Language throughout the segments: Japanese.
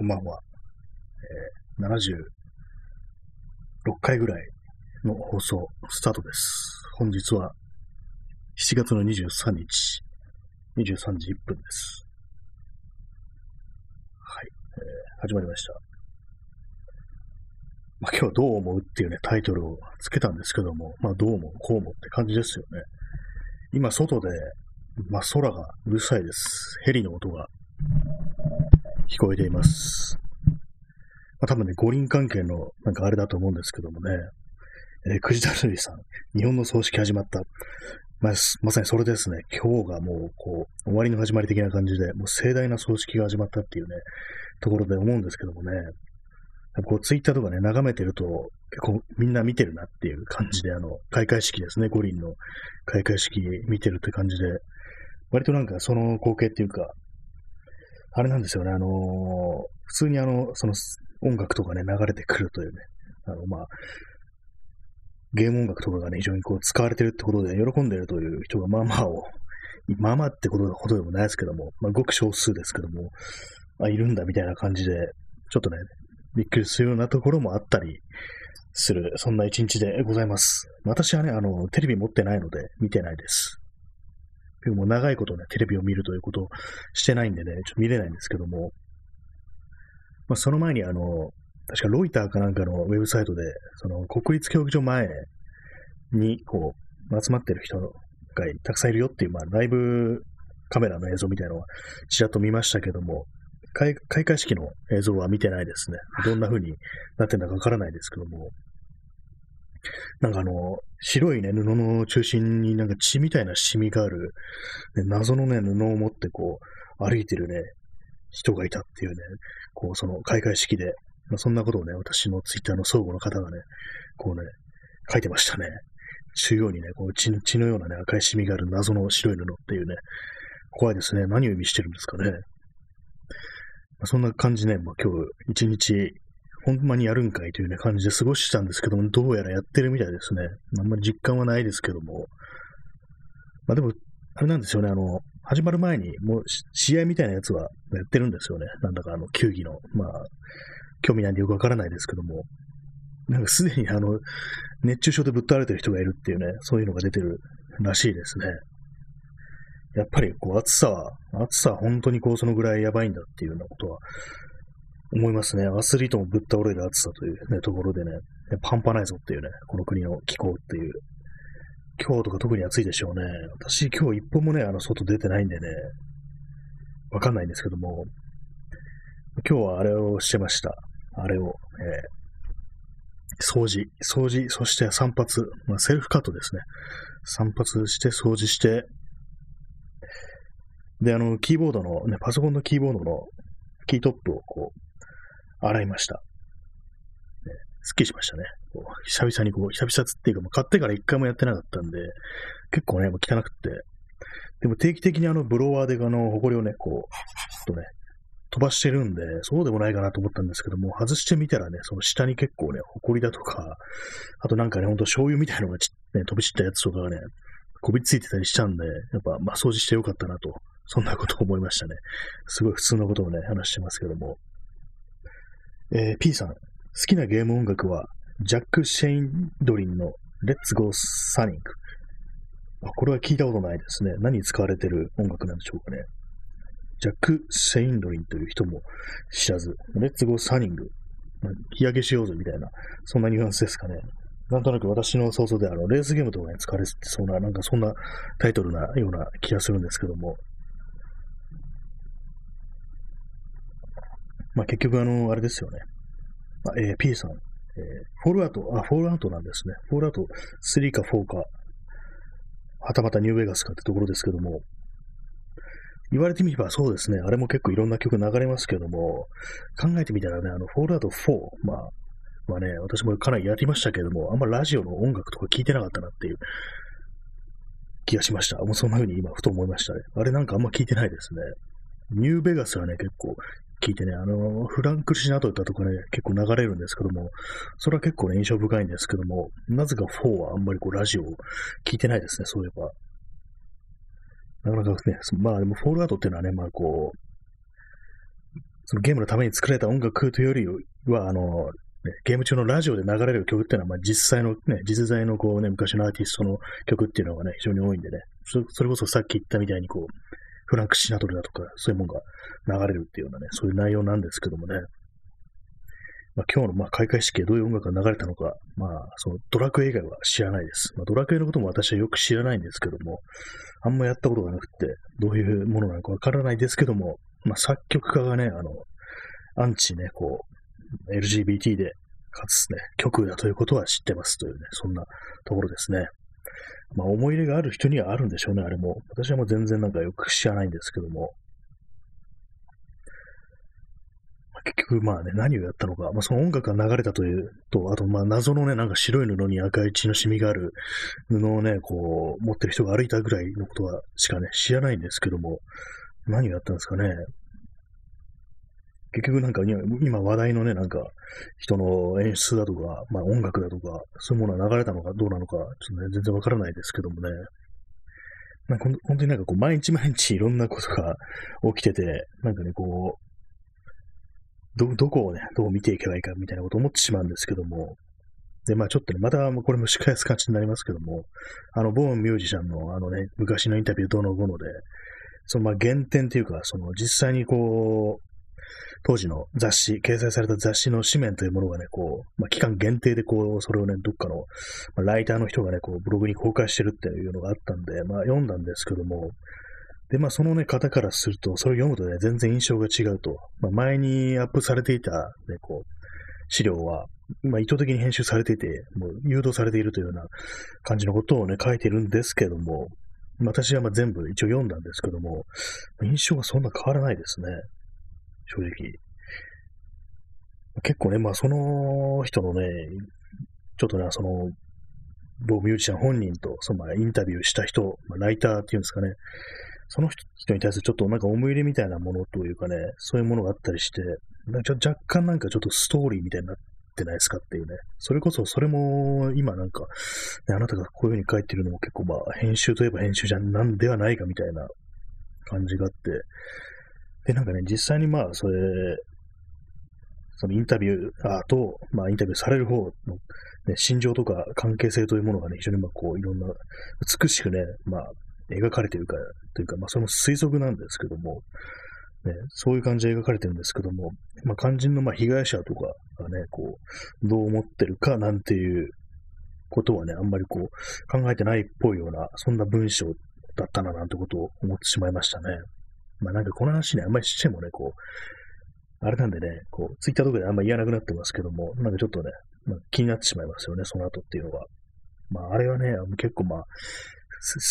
こんばんは。えー、76回ぐらいの放送、スタートです。本日は7月の23日、23時1分です。はい、えー、始まりました。まあ、今日はどう思うっていうね、タイトルをつけたんですけども、まあ、どうもこうもって感じですよね。今、外で、まあ、空がうるさいです。ヘリの音が聞こえています。まあ、多分ね、五輪関係のなんかあれだと思うんですけどもね、えー、藤田瑠さん、日本の葬式始まった。まあ、まさにそれですね。今日がもう、こう、終わりの始まり的な感じで、もう盛大な葬式が始まったっていうね、ところで思うんですけどもね、こう、ツイッターとかね、眺めてると、結構みんな見てるなっていう感じで、あの、開会式ですね、五輪の開会式見てるって感じで、割となんかその光景っていうか、あれなんですよね、あのー、普通にあの、その音楽とかね、流れてくるというね、あの、まあ、ゲーム音楽とかがね、非常にこう使われてるってことで喜んでるという人がまあまあを、まあまあってことほどでもないですけども、まあ、ごく少数ですけども、あ、いるんだみたいな感じで、ちょっとね、びっくりするようなところもあったりする、そんな一日でございます。私はね、あの、テレビ持ってないので見てないです。も長いことね、テレビを見るということをしてないんでね、ちょっと見れないんですけども、まあ、その前にあの、確かロイターかなんかのウェブサイトで、その国立競技場前にこう、集まってる人がたくさんいるよっていう、まあ、ライブカメラの映像みたいなのはちらっと見ましたけども、開会式の映像は見てないですね。どんな風になってんだかわからないですけども、なんかあの、白いね、布の中心になんか血みたいなシミがある、ね、謎のね、布を持ってこう、歩いてるね、人がいたっていうね、こう、その開会式で、まあ、そんなことをね、私のツイッターの相互の方がね、こうね、書いてましたね。中央にね、こう血血のようなね、赤いシミがある謎の白い布っていうね、怖いですね。何を意味してるんですかね。まあ、そんな感じね、まあ、今日一日ほんまにやるんかいというね、感じで過ごしたんですけども、どうやらやってるみたいですね。あんまり実感はないですけども。まあでも、あれなんですよね、あの、始まる前に、もう試合みたいなやつはやってるんですよね。なんだかあの、球技の。まあ、興味ないんでよくわからないですけども。なんかすでにあの、熱中症でぶっ倒れてる人がいるっていうね、そういうのが出てるらしいですね。やっぱりこう暑さは、暑さは本当にこうそのぐらいやばいんだっていうようなことは思いますね。アスリートもぶっ倒れる暑さという、ね、ところでね、半端ないぞっていうね、この国の気候っていう。今日とか特に暑いでしょうね。私今日一歩もね、あの外出てないんでね、わかんないんですけども、今日はあれをしてました。あれを、えー、掃除、掃除、そして散髪、まあ、セルフカットですね。散髪して掃除して、で、あの、キーボードの、ね、パソコンのキーボードのキートップをこう、洗いました。ね、すっきりしましたね。こう久々にこう、久々つっていうか、もう買ってから一回もやってなかったんで、結構ね、もう汚くって。でも定期的にあの、ブロワーであの、埃をね、こう、ちょっとね、飛ばしてるんで、そうでもないかなと思ったんですけども、外してみたらね、その下に結構ね、埃だとか、あとなんかね、ほんと醤油みたいなのがち、ね、飛び散ったやつとかがね、こびついてたりしたんで、やっぱ、まあ、掃除してよかったなと、そんなことを思いましたね。すごい普通のことをね、話してますけども。えー、P さん、好きなゲーム音楽は、ジャック・シェインドリンの Let's Go Sunning。あ、これは聞いたことないですね。何に使われてる音楽なんでしょうかね。ジャック・シェインドリンという人も知らず、Let's Go Sunning。日焼けしようぜみたいな、そんなニュアンスですかね。なんとなく私の想像であの、レースゲームとかに使われてそうな、なんかそんなタイトルなような気がするんですけども。まあ結局あの、あれですよね。まあえー、P さん、えー、フォールアウト、あ、フォールアウトなんですね。フォールアウト3か4か、はたまたニューベガスかってところですけども、言われてみればそうですね。あれも結構いろんな曲流れますけども、考えてみたらね、あの、フォールアウト4、まあ、まあね、私もかなりやりましたけども、あんまラジオの音楽とか聞いてなかったなっていう気がしました。もうそんな風に今、ふと思いましたね。あれなんかあんま聞いてないですね。ニューベガスはね、結構聞いてね、あの、フランク・シナトルとかね、結構流れるんですけども、それは結構ね、印象深いんですけども、なぜか4はあんまりこう、ラジオを聞いてないですね、そういえば。なかなかね、まあでも、フォールアウトっていうのはね、まあこう、そのゲームのために作られた音楽というよりは、あの、ゲーム中のラジオで流れる曲っていうのは、まあ、実際のね、実在のこうね、昔のアーティストの曲っていうのがね、非常に多いんでね、それこそさっき言ったみたいにこう、フランク・シナトルだとか、そういうものが流れるっていうようなね、そういう内容なんですけどもね、まあ、今日のまあ開会式でどういう音楽が流れたのか、まあ、そのドラクエ以外は知らないです。まあ、ドラクエのことも私はよく知らないんですけども、あんまやったことがなくて、どういうものなのかわからないですけども、まあ、作曲家がね、あの、アンチね、こう、LGBT で、かつね、曲だということは知ってますというね、そんなところですね。まあ、思い入れがある人にはあるんでしょうね、あれも。私はもう全然なんかよく知らないんですけども。結局まあね、何をやったのか、まあ、その音楽が流れたというと、あとまあ謎のね、なんか白い布に赤い血のシミがある布をね、こう、持ってる人が歩いたぐらいのことはしかね、知らないんですけども、何をやったんですかね。結局なんか今話題のね、なんか人の演出だとか、まあ音楽だとか、そういうものが流れたのかどうなのか、ちょっとね、全然わからないですけどもね。なんか本当になんかこう毎日毎日いろんなことが起きてて、なんかね、こう、ど、どこをね、どう見ていけばいいかみたいなことを思ってしまうんですけども、で、まあちょっとね、またこれもし返す感じになりますけども、あの、ボーンミュージシャンのあのね、昔のインタビューどの後ので、そのまあ原点っていうか、その実際にこう、当時の雑誌、掲載された雑誌の紙面というものがね、こう、まあ、期間限定でこう、それをね、どっかの、まあ、ライターの人がね、こう、ブログに公開してるっていうのがあったんで、まあ、読んだんですけども、で、まあ、そのね、方からすると、それを読むとね、全然印象が違うと。まあ、前にアップされていた、ね、こう、資料は、まあ、意図的に編集されていて、もう誘導されているというような感じのことをね、書いてるんですけども、私はまあ全部一応読んだんですけども、印象がそんな変わらないですね。正直。結構ね、まあその人のね、ちょっとね、その、某ミュージシャン本人と、そのまあインタビューした人、まあ、ライターっていうんですかね、その人に対するちょっとなんか思い入れみたいなものというかね、そういうものがあったりして、なんか若干なんかちょっとストーリーみたいになってないですかっていうね。それこそ、それも今なんか、ね、あなたがこういうふうに書いてるのも結構まあ編集といえば編集じゃなんではないかみたいな感じがあって、で、なんかね、実際にまあ、それ、そのインタビューーと、まあ、インタビューされる方の、ね、心情とか関係性というものがね、非常にまあ、こう、いろんな、美しくね、まあ、描かれているか、というか、まあ、その推測なんですけども、ね、そういう感じで描かれてるんですけども、まあ、肝心のまあ被害者とかがね、こう、どう思ってるかなんていうことはね、あんまりこう、考えてないっぽいような、そんな文章だったななんてことを思ってしまいましたね。まあなんかこの話ね、あんまりしてもね、こう、あれなんでね、こう、ツイッターとかであんまり言わなくなってますけども、なんかちょっとね、まあ、気になってしまいますよね、その後っていうのが。まああれはね、結構まあ、好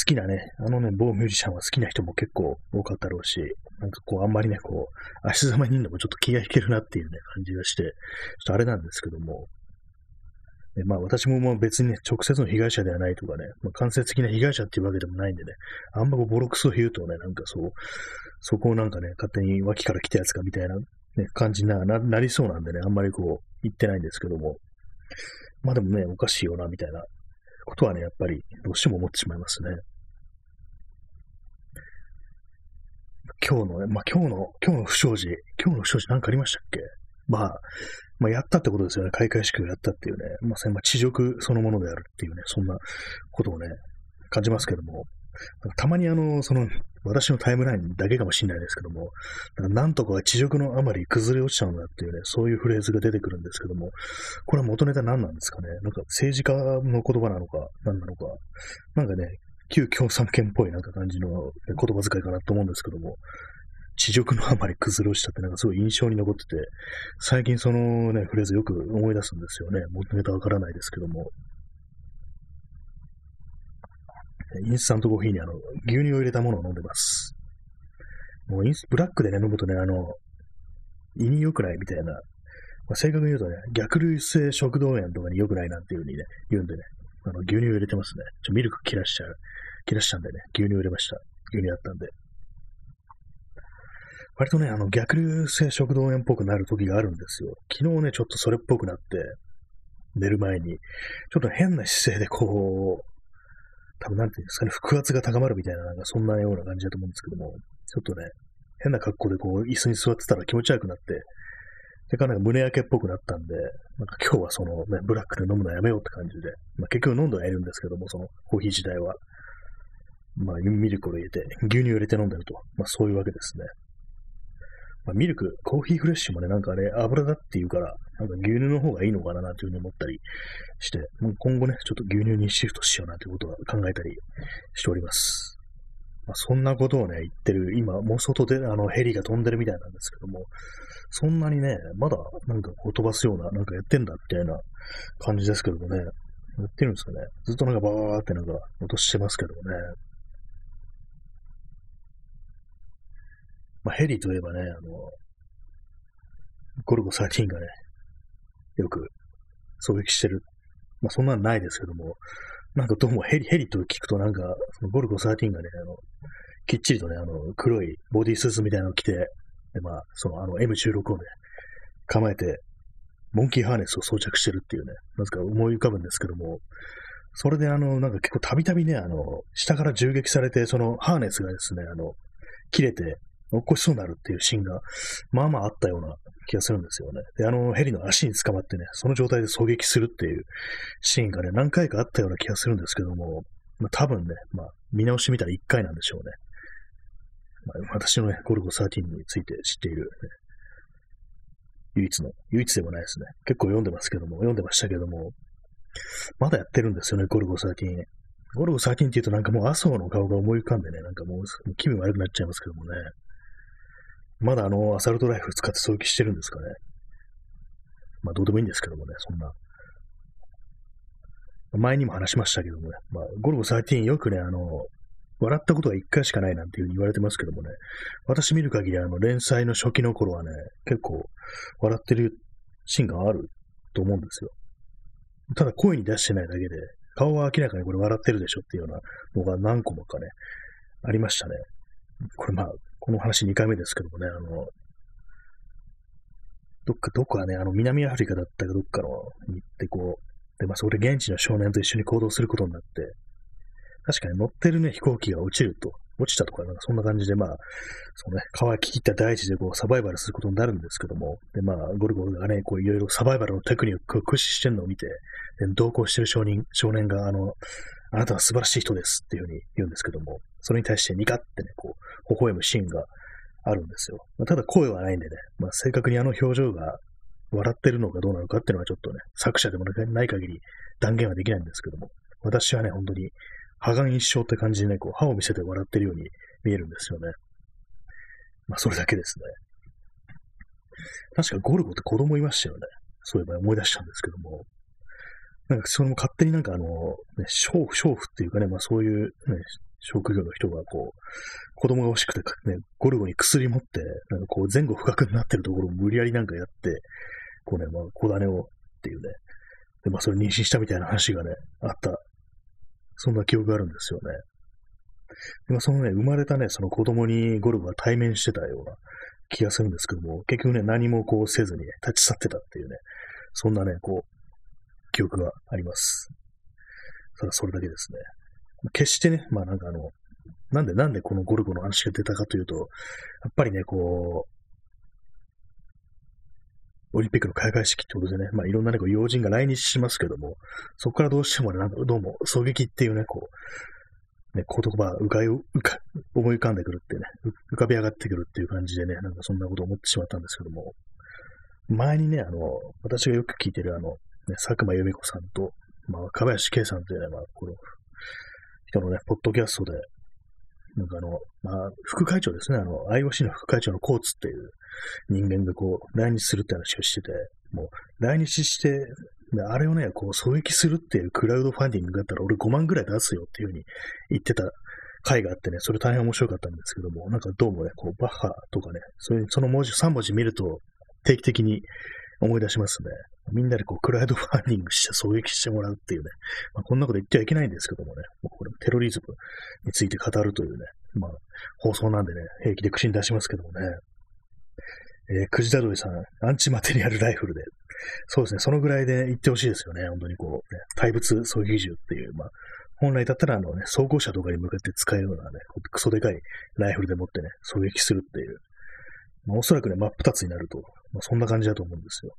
きなね、あのね、某ミュージシャンは好きな人も結構多かったろうし、なんかこう、あんまりね、こう、足ざまにいるのもちょっと気が引けるなっていうね、感じがして、ちょっとあれなんですけども、でまあ私ももう別にね、直接の被害者ではないとかね、まあ、間接的な被害者っていうわけでもないんでね、あんまボロクソ言うとね、なんかそう、そこをなんかね、勝手に脇から来たやつかみたいな、ね、感じにななりそうなんでね、あんまりこう言ってないんですけども、まあでもね、おかしいよな、みたいなことはね、やっぱりどうしても思ってしまいますね。今日のね、まあ今日の、今日の不祥事、今日の不祥事なんかありましたっけ？まあ、まあ、やったってことですよね。開会式をやったっていうね。まさに、まあ、地辱そのものであるっていうね、そんなことをね、感じますけども。たまにあの、その、私のタイムラインだけかもしれないですけども、なんとかは地辱のあまり崩れ落ちちゃうんだっていうね、そういうフレーズが出てくるんですけども、これは元ネタ何なんですかねなんか政治家の言葉なのか、何なのか、なんかね、旧共産圏っぽいなんか感じの言葉遣いかなと思うんですけども、地辱のあまり崩れ落ちたってなんかすごい印象に残ってて、最近そのね、フレーズよく思い出すんですよね。元ネタわからないですけども。インスタントコーヒーにあの、牛乳を入れたものを飲んでます。もうインス、ブラックでね、飲むとね、あの、胃に良くないみたいな、まあ、正確に言うとね、逆流性食道炎とかに良くないなんていう風にね、言うんでね、あの、牛乳を入れてますね。ちょ、ミルク切らしちゃう。切らしちゃうんでね、牛乳を入れました。牛乳あったんで。割とね、あの、逆流性食道炎っぽくなる時があるんですよ。昨日ね、ちょっとそれっぽくなって、寝る前に、ちょっと変な姿勢でこう、多分なんていうんですかね、腹圧が高まるみたいな、なんかそんなような感じだと思うんですけども、ちょっとね、変な格好でこう、椅子に座ってたら気持ち悪くなって、それかなんか胸焼けっぽくなったんで、なんか今日はそのね、ブラックで飲むのやめようって感じで、まあ結局飲んではいるんですけども、そのコーヒー自体は。まあミルクを入れて、牛乳を入れて飲んでると。まあそういうわけですね。まあ、ミルク、コーヒーフレッシュもね、なんかね、油だっていうから、なんか牛乳の方がいいのかななんていうふうに思ったりして、もう今後ね、ちょっと牛乳にシフトしようなんていうことは考えたりしております。まあ、そんなことをね、言ってる、今、もう外であのヘリが飛んでるみたいなんですけども、そんなにね、まだなんかこう飛ばすような、なんかやってんだみたいな感じですけどもね、やってるんですかね。ずっとなんかバーってなんか落としてますけどもね。まあ、ヘリといえばね、あの、ゴルゴ13がね、よく狙撃してる。まあ、そんなのないですけども、なんかどうもヘリ、ヘリと聞くとなんか、そのゴルゴ13がね、あの、きっちりとね、あの、黒いボディスーツみたいなのを着て、で、まあ、その、あの、M16 をね、構えて、モンキーハーネスを装着してるっていうね、なぜか思い浮かぶんですけども、それであの、なんか結構たびたびね、あの、下から銃撃されて、そのハーネスがですね、あの、切れて、落っこしそうになるっていうシーンが、まあまああったような気がするんですよね。で、あのヘリの足に捕まってね、その状態で狙撃するっていうシーンがね、何回かあったような気がするんですけども、まあ多分ね、まあ見直してみたら1回なんでしょうね。まあ、私のね、ゴルゴ13について知っている、ね、唯一の、唯一でもないですね。結構読んでますけども、読んでましたけども、まだやってるんですよね、ゴルゴ13。ゴルゴ13って言うとなんかもう麻生の顔が思い浮かんでね、なんかもう気分悪くなっちゃいますけどもね。まだあの、アサルトライフ使って狙撃してるんですかね。まあ、どうでもいいんですけどもね、そんな。前にも話しましたけどもね、まあ、ゴルゴ13よくね、あの、笑ったことは一回しかないなんていううに言われてますけどもね、私見る限りあの、連載の初期の頃はね、結構笑ってるシーンがあると思うんですよ。ただ声に出してないだけで、顔は明らかにこれ笑ってるでしょっていうようなのが何個もかね、ありましたね。これまあ、この話2回目ですけどもね、あの、どっか、どっかね、あの、南アフリカだったかどっかのに行ってこう、で、まあ、それ現地の少年と一緒に行動することになって、確かに乗ってるね、飛行機が落ちると、落ちたとか、なんかそんな感じで、まあ、そうね、乾ききった大地でこう、サバイバルすることになるんですけども、で、まあ、ゴルゴルがね、こう、いろいろサバイバルのテクニックを駆使してるのを見て、で同行してる少年、少年が、あの、あなたは素晴らしい人ですっていうふうに言うんですけども、それに対してニカってね、こう、微笑むシーンがあるんですよ。まあ、ただ声はないんでね、まあ、正確にあの表情が笑ってるのかどうなのかっていうのはちょっとね、作者でもない限り断言はできないんですけども、私はね、本当に、歯が一生って感じでね、こう、歯を見せて笑ってるように見えるんですよね。まあ、それだけですね。確かゴルゴって子供いましたよね。そういえば思い出したんですけども。なんかそれも勝手になんかあの、ね、娼婦、娼婦っていうかね、まあそういうね、職業の人がこう、子供が欲しくてね、ゴルゴに薬持って、なんかこう前後不覚になってるところを無理やりなんかやって、こうね、まあ小種をっていうね、で、まあそれ妊娠したみたいな話がね、あった。そんな記憶があるんですよね。でもそのね、生まれたね、その子供にゴルゴが対面してたような気がするんですけども、結局ね、何もこうせずに、ね、立ち去ってたっていうね、そんなね、こう、記憶があります。ただそれだけですね。決してね、まあなんかあの、なんでなんでこのゴルゴの話が出たかというと、やっぱりね、こう、オリンピックの開会式ってことでね、まあいろんなね、こう要人が来日しますけども、そこからどうしてもね、なんかどうも狙撃っていうね、こう、ね、言葉浮か浮か、思い浮かんでくるってね、浮かび上がってくるっていう感じでね、なんかそんなことを思ってしまったんですけども、前にね、あの、私がよく聞いてるあの、ね、佐久間由美子さんと、まあ、若林圭さんというね、まあ、この人のね、ポッドキャストで、なんかあの、まあ、副会長ですね、あの、IOC の副会長のコーツっていう人間がこう、来日するって話をしてて、もう、来日して、あれをね、こう、狙撃するっていうクラウドファンディングだったら俺5万ぐらい出すよっていうふうに言ってた回があってね、それ大変面白かったんですけども、なんかどうもね、こう、バッハとかね、そういう、その文字、3文字見ると、定期的に思い出しますね。みんなでこう、クラウドファンディングして狙撃してもらうっていうね。まあ、こんなこと言ってはいけないんですけどもね。もうこれテロリズムについて語るというね。まあ、放送なんでね、平気で口に出しますけどもね。えー、くじだどりさん、アンチマテリアルライフルで。そうですね、そのぐらいで言ってほしいですよね。本当にこう、ね、対物狙撃銃っていう、まあ、本来だったらあのね、装甲車とかに向かって使うようなね、クソでかいライフルでもってね、狙撃するっていう、まあ、おそらくね、真っ二つになると、まあ、そんな感じだと思うんですよ。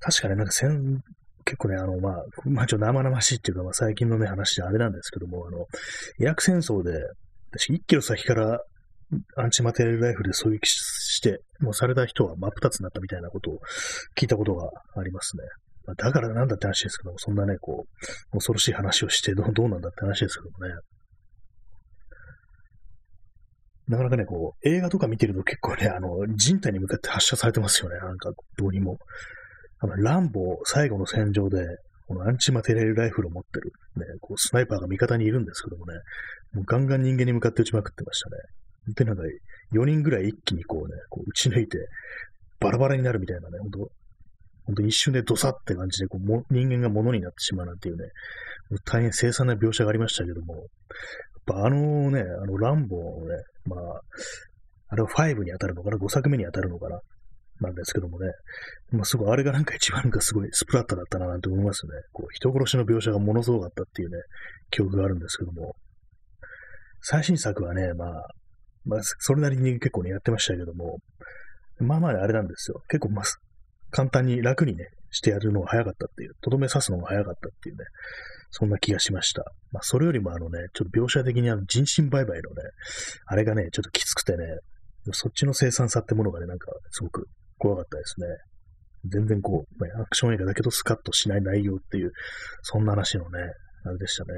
確かね、なんか戦、結構ね、あの、まあ、まあ、ちょっと生々しいっていうか、まあ、最近のね、話であれなんですけども、あの、イラク戦争で、私、1キロ先からアンチマテリアルライフで狙撃して、もうされた人は真っ二つになったみたいなことを聞いたことがありますね。まあ、だからなんだって話ですけども、そんなね、こう、恐ろしい話をしてどう、どうなんだって話ですけどもね。なかなかね、こう、映画とか見てると結構ね、あの、人体に向かって発射されてますよね。なんか、どうにも。あの、ランボー最後の戦場で、このアンチマテリアルライフルを持ってる、ね、こう、スナイパーが味方にいるんですけどもね、もうガンガン人間に向かって撃ちまくってましたね。で、なんか、4人ぐらい一気にこうね、こう撃ち抜いて、バラバラになるみたいなね、ほんと、ほんと一瞬でドサって感じでこうも、人間が物になってしまうなんていうね、大変凄惨な描写がありましたけども、ぱあのね、あの、ランボーね、まあ、あれは5に当たるのかな ?5 作目に当たるのかな？なんですけどもね。まあ、すごい、あれがなんか一番なんかすごいスプラッタだったななんて思いますね。こう、人殺しの描写がものすごかったっていうね、記憶があるんですけども。最新作はね、まあ、まあ、それなりに結構ね、やってましたけども、まあまああれなんですよ。結構まあ、簡単に楽にね、してやるのが早かったっていう、とどめ刺すのが早かったっていうね、そんな気がしました。まあ、それよりもあのね、ちょっと描写的にあの人身売買のね、あれがね、ちょっときつくてね、そっちの生産さってものがね、なんかすごく怖かったですね。全然こう、まあ、アクション映画だけどスカッとしない内容っていう、そんな話のね、あれでしたね。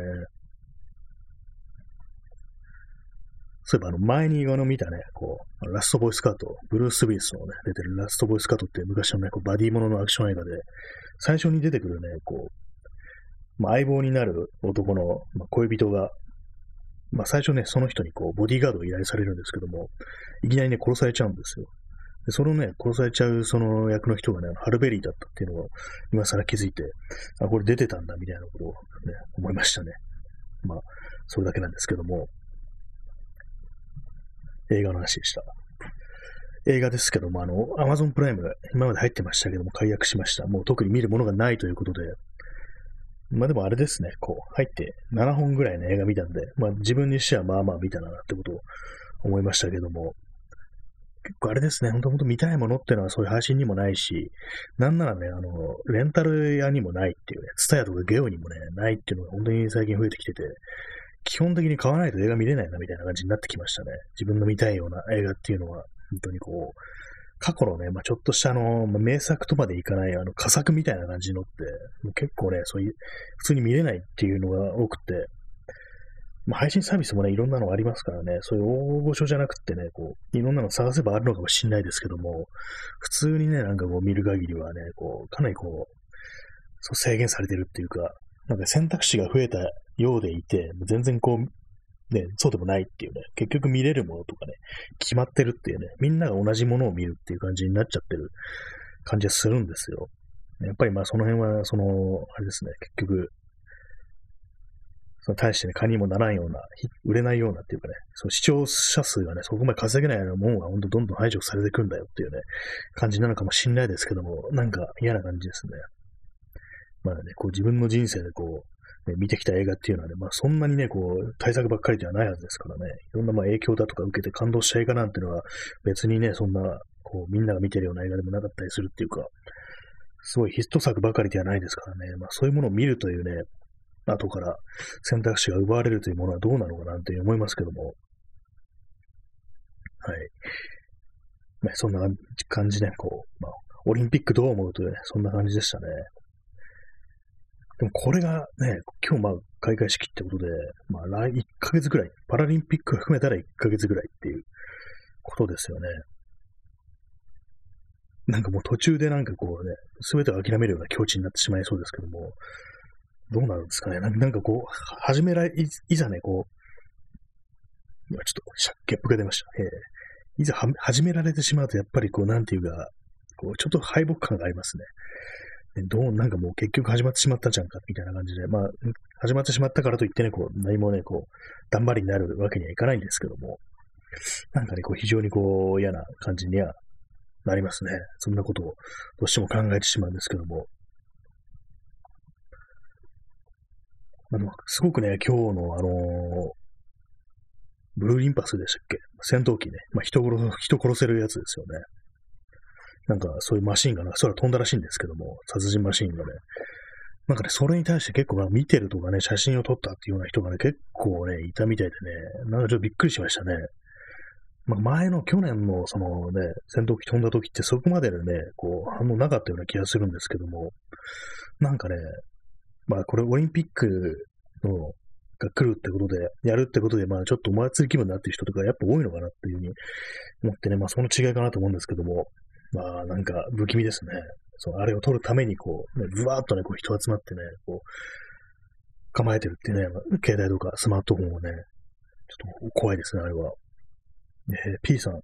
そういえばあの前にあの見たね、こう、ラストボイスカート、ブルース・ウィスのね、出てるラストボイスカートって昔のね、こうバディもののアクション映画で、最初に出てくるね、こう、まあ、相棒になる男の、まあ、恋人が、まあ、最初ね、その人にこう、ボディーガードを依頼されるんですけども、いきなりね、殺されちゃうんですよ。で、そのね、殺されちゃうその役の人がね、ハルベリーだったっていうのを、今更気づいて、あ、これ出てたんだ、みたいなことをね、思いましたね。まあ、それだけなんですけども、映画の話でした。映画ですけども、あの、アマゾンプライム、今まで入ってましたけども、解約しました。もう特に見るものがないということで、まあでもあれですね、こう、入って7本ぐらいの映画見たんで、まあ自分にしてはまあまあ見たなってことを思いましたけども、結構あれですね、ほんとほんと見たいものっていうのはそういう配信にもないし、なんならね、あの、レンタル屋にもないっていうね、ツタヤとかゲオにもね、ないっていうのが本当に最近増えてきてて、基本的に買わないと映画見れないなみたいな感じになってきましたね。自分の見たいような映画っていうのは、本当にこう、過去のね、まあ、ちょっとしたあの、まあ、名作とまでいかない、あの、佳作みたいな感じのって、もう結構ね、そういう、普通に見れないっていうのが多くて、まあ、配信サービスもね、いろんなのありますからね、そういう大御所じゃなくてね、こう、いろんなの探せばあるのかもしれないですけども、普通にね、なんかこう見る限りはね、こう、かなりこう、そう制限されてるっていうか、なんか選択肢が増えたようでいて、全然こう、ね、そうでもないっていうね、結局見れるものとかね、決まってるっていうね、みんなが同じものを見るっていう感じになっちゃってる感じがするんですよ。やっぱりまあその辺は、その、あれですね、結局、その対してね、蚊にもならんような、売れないようなっていうかね、その視聴者数がね、そこまで稼げないようなもんは、ほんとどんどん排除されていくんだよっていうね、感じなのかもしんないですけども、なんか嫌な感じですね。まあね、こう自分の人生でこう、ね、見てきた映画っていうのはね、まあそんなにね、こう、対策ばっかりではないはずですからね、いろんなまあ影響だとか受けて感動した映画なんていうのは、別にね、そんな、こう、みんなが見てるような映画でもなかったりするっていうか、すごいヒット作ばかりではないですからね、まあそういうものを見るというね、後から選択肢が奪われるというものはどうなのかなと思いますけども、はい。ね、そんな感じで、こう、まあ、オリンピックどう思うというね、そんな感じでしたね。でもこれがね、今日まあ開会式ってことで、まあ来1ヶ月ぐらい、パラリンピック含めたら1ヶ月ぐらいっていうことですよね。なんかもう途中でなんかこうね、すべてを諦めるような境地になってしまいそうですけども、どうなるんですかね。なんかこう、始められ、いざね、こう、今ちょっと、しゃゲップが出ました。えー、いざ始められてしまうと、やっぱりこう、なんていうか、こう、ちょっと敗北感がありますね。どう、なんかもう結局始まってしまったじゃんか、みたいな感じで、まあ、始まってしまったからといってね、こう、何もね、こう、だんまりになるわけにはいかないんですけども、なんかね、こう、非常にこう、嫌な感じにはなりますね。そんなことをどうしても考えてしまうんですけども。あの、すごくね、今日のあのブルーリンパスでしたっけ？戦闘機ね。まあ、人殺、人殺せるやつですよね。なんか、そういうマシンがな空飛んだらしいんですけども、殺人マシンがね。なんかね、それに対して結構、まあ、見てるとかね、写真を撮ったっていうような人がね、結構ね、いたみたいでね、なんかちょっとびっくりしましたね。まあ、前の去年のそのね、戦闘機飛んだ時ってそこまででね、こう、反応なかったような気がするんですけども、なんかね、まあこれオリンピックのが来るってことで、やるってことで、まあちょっとお祭り気分になってる人とかやっぱ多いのかなっていうふうに思ってね、まあその違いかなと思うんですけども、まあなんか不気味ですね。そのあれを撮るためにこう、ね、ブワーっとね、こう人集まってね、こう、構えてるっていうね、携帯とかスマートフォンをね、ちょっと怖いですね、あれは。えー、P さん、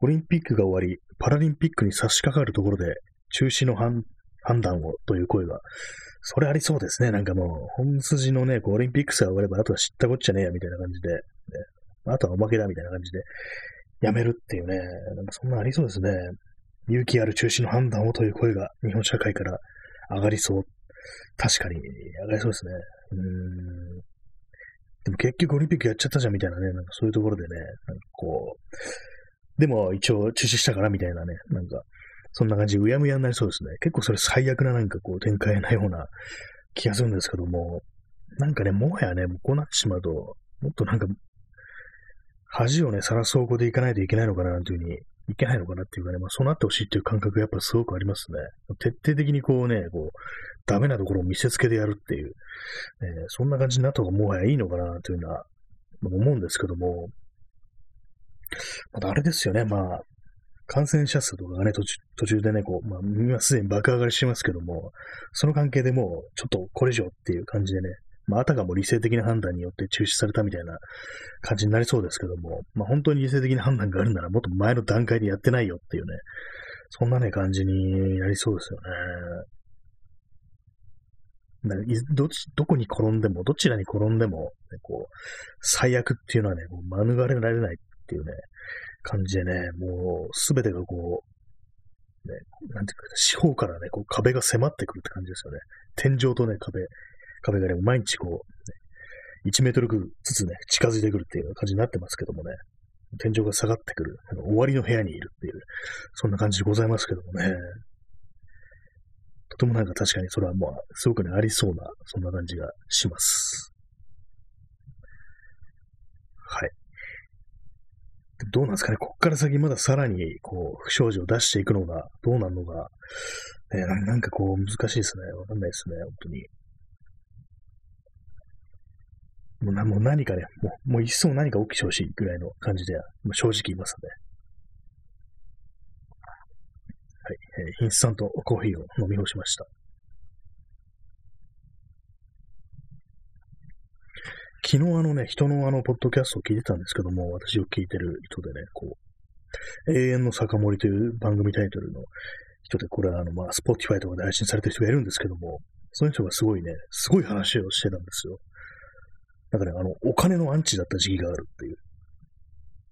オリンピックが終わり、パラリンピックに差し掛かるところで、中止の判断をという声が、それありそうですね。なんかもう、本筋のね、こうオリンピックさえ終われば、あとは知ったこっちゃねえや、みたいな感じで、ね、あとはおまけだ、みたいな感じで、やめるっていうね、なんかそんなありそうですね。勇気ある中止の判断をという声が日本社会から上がりそう。確かに上がりそうですね。うん。でも結局オリンピックやっちゃったじゃんみたいなね、なんかそういうところでね、なんかこう、でも一応中止したからみたいなね、なんか、そんな感じうやむやになりそうですね。結構それ最悪ななんかこう展開なような気がするんですけども、なんかね、もはやね、もうこうなってしまうと、もっとなんか、恥をね、さらす方向でいかないといけないのかな、というふうにいけないのかなっていうかね、まあそうなってほしいっていう感覚がやっぱすごくありますね。徹底的にこうね、こう、ダメなところを見せつけてやるっていう、えー、そんな感じになった方がもはやいいのかなというのは思うんですけども、またあれですよね、まあ、感染者数とかがね、途中途中でね、こう、まあ、今すでに爆上がりしてますけども、その関係でもう、ちょっとこれ以上っていう感じでね、まあ、あたかも理性的な判断によって中止されたみたいな感じになりそうですけども、まあ、本当に理性的な判断があるなら、もっと前の段階でやってないよっていうね、そんなね、感じになりそうですよね。どっち、どこに転んでも、どちらに転んでも、ね、こう、最悪っていうのはね、こう免れられないっていうね、感じでね、もう、すべてがこう、ね、なんていうか、四方からね、こう壁が迫ってくるって感じですよね。天井とね、壁、壁がね、毎日こう、1メートルずつね、近づいてくるっていう感じになってますけどもね、天井が下がってくる、あの終わりの部屋にいるっていう、そんな感じでございますけどもね。とてもなんか確かにそれはまあ、すごくね、ありそうな、そんな感じがします。はい。どうなんですかね、こっから先まださらに、こう、不祥事を出していくのが、どうなるのか、ね、なんかこう、難しいですね。わかんないですね、本当に。もうなもう何かね、もう、もう一層何か起きてほしいぐらいの感じで、もう正直言いますね。はい、えー、インスタントコーヒーを飲み干しました。昨日あのね、人のあの、ポッドキャストを聞いてたんですけども、私を聞いてる人でね、こう、永遠の酒盛りという番組タイトルの人で、これはあの、まあ、 Spotify とかで配信されてる人がいるんですけども、その人がすごいね、すごい話をしてたんですよ。なんかね、あの、お金のアンチだった時期があるっていう。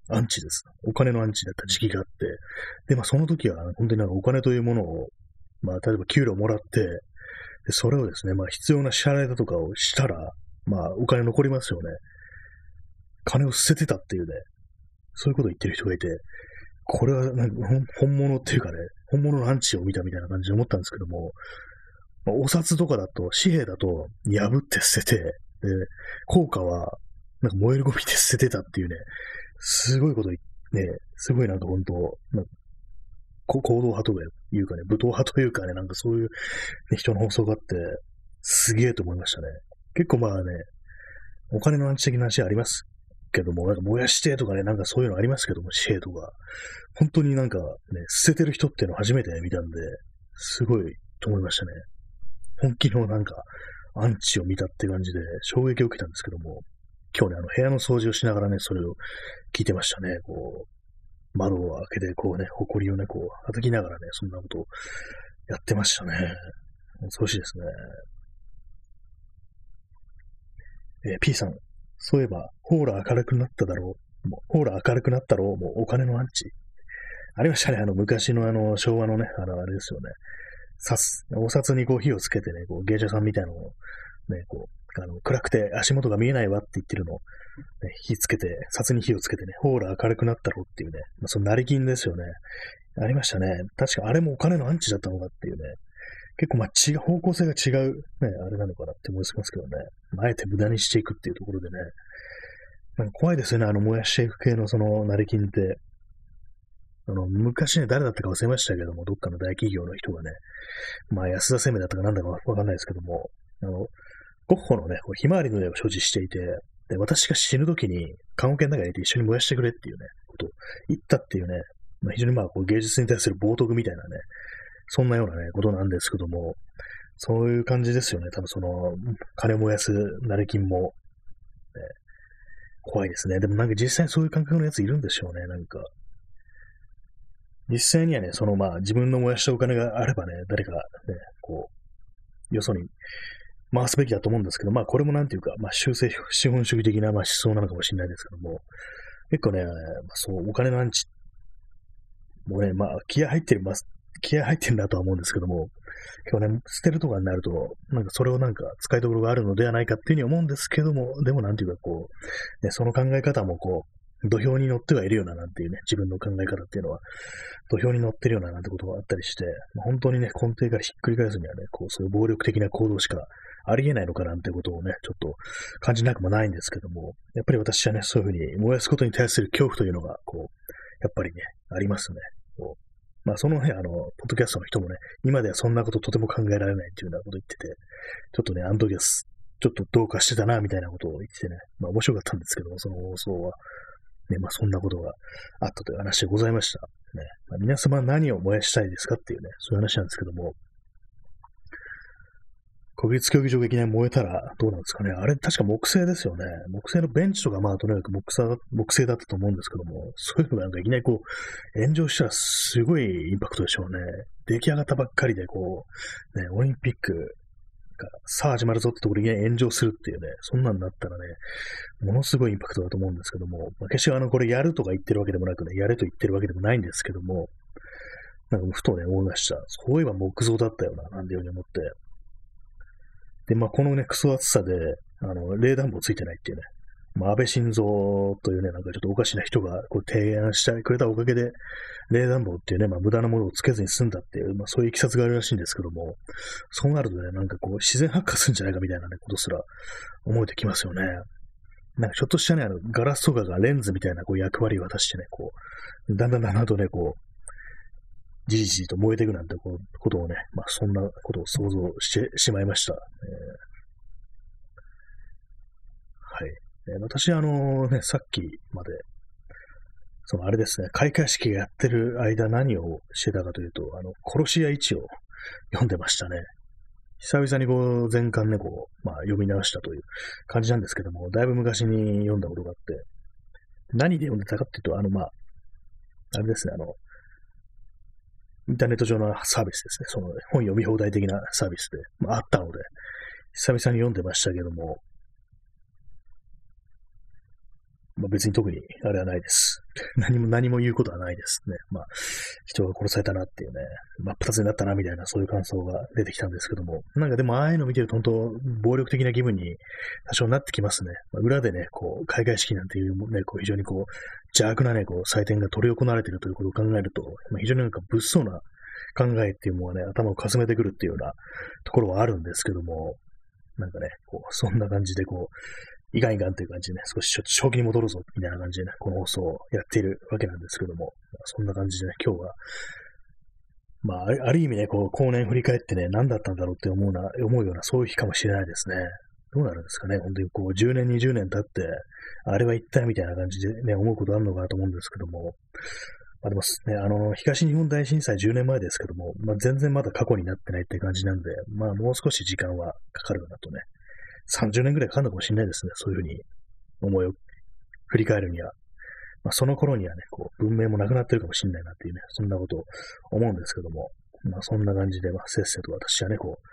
アンチです。お金のアンチだった時期があって、で、まあその時は、本当になんかお金というものを、まあ例えば給料もらって、でそれをですね、まあ必要な支払いだとかをしたら、まあお金残りますよね。金を捨ててたっていうね、そういうことを言ってる人がいて、これはなんか本物っていうかね、本物のアンチを見たみたいな感じで思ったんですけども、まあ、お札とかだと、紙幣だと破って捨てて、で、効果は、なんか燃えるゴミで捨ててたっていうね、すごいことね、すごいなんか本当、まあ、行動派というかね、武闘派というかね、なんかそういう、ね、人の放送があって、すげえと思いましたね。結構まあね、お金のアンチ的な話ありますけども、なんか燃やしてとかね、なんかそういうのありますけども、紙幣とか。本当になんかね、捨ててる人っていうの初めて見たんで、すごいと思いましたね。本気のなんか、アンチを見たって感じで衝撃を受けたんですけども、今日ね、あの部屋の掃除をしながらね、それを聞いてましたね。こう、窓を開けて、こうね、埃をね、こう、叩きながらね、そんなことをやってましたね。恐ろしいですね。えー、P さん、そういえば、ほーら明るくなっただろう。もうほーら明るくなったろう。もうお金のアンチ。ありましたね。あの、昔のあの、昭和のね、あの、あれですよね。札、お札にこう火をつけてね、こう芸者さんみたいなのをね、こうあの暗くて足元が見えないわって言ってるのを、ね、火つけて、札に火をつけてね、ほら明るくなったろっていうね、まあ、その成金ですよね。ありましたね。確かあれもお金のアンチだったのかっていうね。結構ま違う、方向性が違うね、あれなのかなって思いますけどね。あえて無駄にしていくっていうところでね。なんか怖いですよね、あの燃やしていく系のその成金って。あの、昔ね、誰だったか忘れましたけども、どっかの大企業の人がね、まあ安田生命だったかなんだかわかんないですけども、あの、ゴッホのね、こうひまわりの絵を所持していて、で、私が死ぬ時に、棺桶の中に入れて一緒に燃やしてくれっていうね、ことを言ったっていうね、まあ、非常にまあ、こう芸術に対する冒涜みたいなね、そんなようなね、ことなんですけども、そういう感じですよね。多分その、金燃やす成金も、ね、怖いですね。でもなんか実際そういう感覚のやついるんでしょうね、なんか。実際にはね、そのまあ自分の燃やしたお金があればね、誰かね、こう、よそに回すべきだと思うんですけど、まあこれもなんていうか、まあ修正資本主義的なまあ思想なのかもしれないですけども、結構ね、まあ、そう、お金のアンチもうね、まあ気合入って、まあ、気合入ってるなとは思うんですけども、今日ね、捨てるとかになると、なんかそれをなんか使いどころがあるのではないかっていうふうに思うんですけども、でもなんていうかこう、ね、その考え方もこう、土俵に乗ってはいるようななんていうね、自分の考え方っていうのは、土俵に乗ってるようななんてことがあったりして、本当にね、根底からひっくり返すにはね、こう、そういう暴力的な行動しかありえないのかなんてことをね、ちょっと感じなくもないんですけども、やっぱり私はね、そういうふうに燃やすことに対する恐怖というのが、こう、やっぱりね、ありますね。こうまあ、そのね、あの、ポッドキャストの人もね、今ではそんなこととても考えられないっていうようなこと言ってて、ちょっとね、あの時はちょっとどうかしてたな、みたいなことを言っててね、まあ面白かったんですけども、その放送は。ね、まあそんなことがあったという話でございました。ね、まあ、皆様何を燃やしたいですかっていうね、そういう話なんですけども、国立競技場がいきなり燃えたらどうなんですかね。あれ確か木製ですよね。木製のベンチとかまあとにかく木木製だったと思うんですけども、そういうのがなんかいきなりこう炎上したらすごいインパクトでしょうね。出来上がったばっかりでこう、ね、オリンピックさあ始まるぞってところに炎上するっていうね、そんなんなったらね、ものすごいインパクトだと思うんですけども、まあ、決してあのこれやるとか言ってるわけでもなくね、やれと言ってるわけでもないんですけども、なんかふとね、思い出した。そういえば木造だったよな、なんていうふうに思って。で、まあ、このね、クソ暑さで、あの、冷暖房ついてないっていうね、まあ、安倍晋三というね、なんかちょっとおかしな人がこう提案してくれたおかげで、冷暖房っていうね、まあ、無駄なものをつけずに済んだっていう、まあ、そういういきさつがあるらしいんですけども、そうなるとね、なんかこう、自然発火するんじゃないかみたいなね、ことすら思えてきますよね。なんかちょっとしたね、あの、ガラスとかがレンズみたいなこう役割を果たしてね、こう、だんだんだんだんとね、こう、じりじりと燃えていくなんてことをね、まあ、そんなことを想像してしまいました。えー、はい。えー、私、あのね、さっきまで、そのあれですね、開会式やってる間何をしてたかというと、あの、殺し屋一を読んでましたね。久々にこう、前巻ね、こう、まあ、読み直したという感じなんですけども、だいぶ昔に読んだことがあって、何で読んでたかっていうと、あの、まあ、あれですね、あの、インターネット上のサービスですね。その本読み放題的なサービスで、まあ、あったので、久々に読んでましたけども、まあ、別に特にあれはないです。何も何も言うことはないですね。まあ、人が殺されたなっていうね、真っ二つになったなみたいなそういう感想が出てきたんですけども、なんかでもああいうの見てると本当、暴力的な気分に多少なってきますね。まあ、裏でね、こう、開会式なんていうね、こう非常にこう、邪悪なね、こう、祭典が執り行われているということを考えると、まあ、非常になんか物騒な考えっていうものがね、頭をかすめてくるっていうようなところはあるんですけども、なんかね、こう、そんな感じでこう、いかんいかんという感じでね、少し正気に戻るぞ、みたいな感じでね、この放送をやっているわけなんですけども、そんな感じでね、今日は、まあ、ある意味ね、こう、後年振り返ってね、何だったんだろうって思うな、思うような、そういう日かもしれないですね。どうなるんですかね、本当にこう、10年、20年経って、あれは一体みたいな感じでね、思うことあるのかなと思うんですけども、まあ、でもね、あの、東日本大震災10年前ですけども、まあ、全然まだ過去になってないって感じなんで、まあ、もう少し時間はかかるかなとね、30年ぐらいかかるのかもしれないですね。そういうふうに思いを振り返るには。まあ、その頃にはね、こう、文明もなくなってるかもしれないなっていうね、そんなことを思うんですけども、まあ、そんな感じで、まあ、せっせと私はね、こう、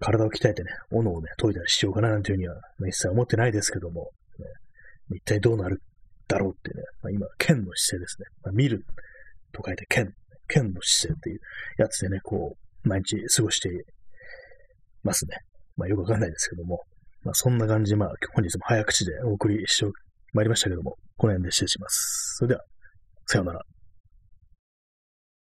体を鍛えてね、斧をね、研いだりしようかななんていうには、まあ、一切思ってないですけども、ね、一体どうなるだろうってね、まあ、今、剣の姿勢ですね。まあ、見ると書いて剣、剣の姿勢っていうやつでね、こう、毎日過ごしてますね。まあよくわかんないですけども、まあそんな感じで、まあ本日も早口でお送りしてまいりましたけども、この辺で失礼します。それでは、さようなら。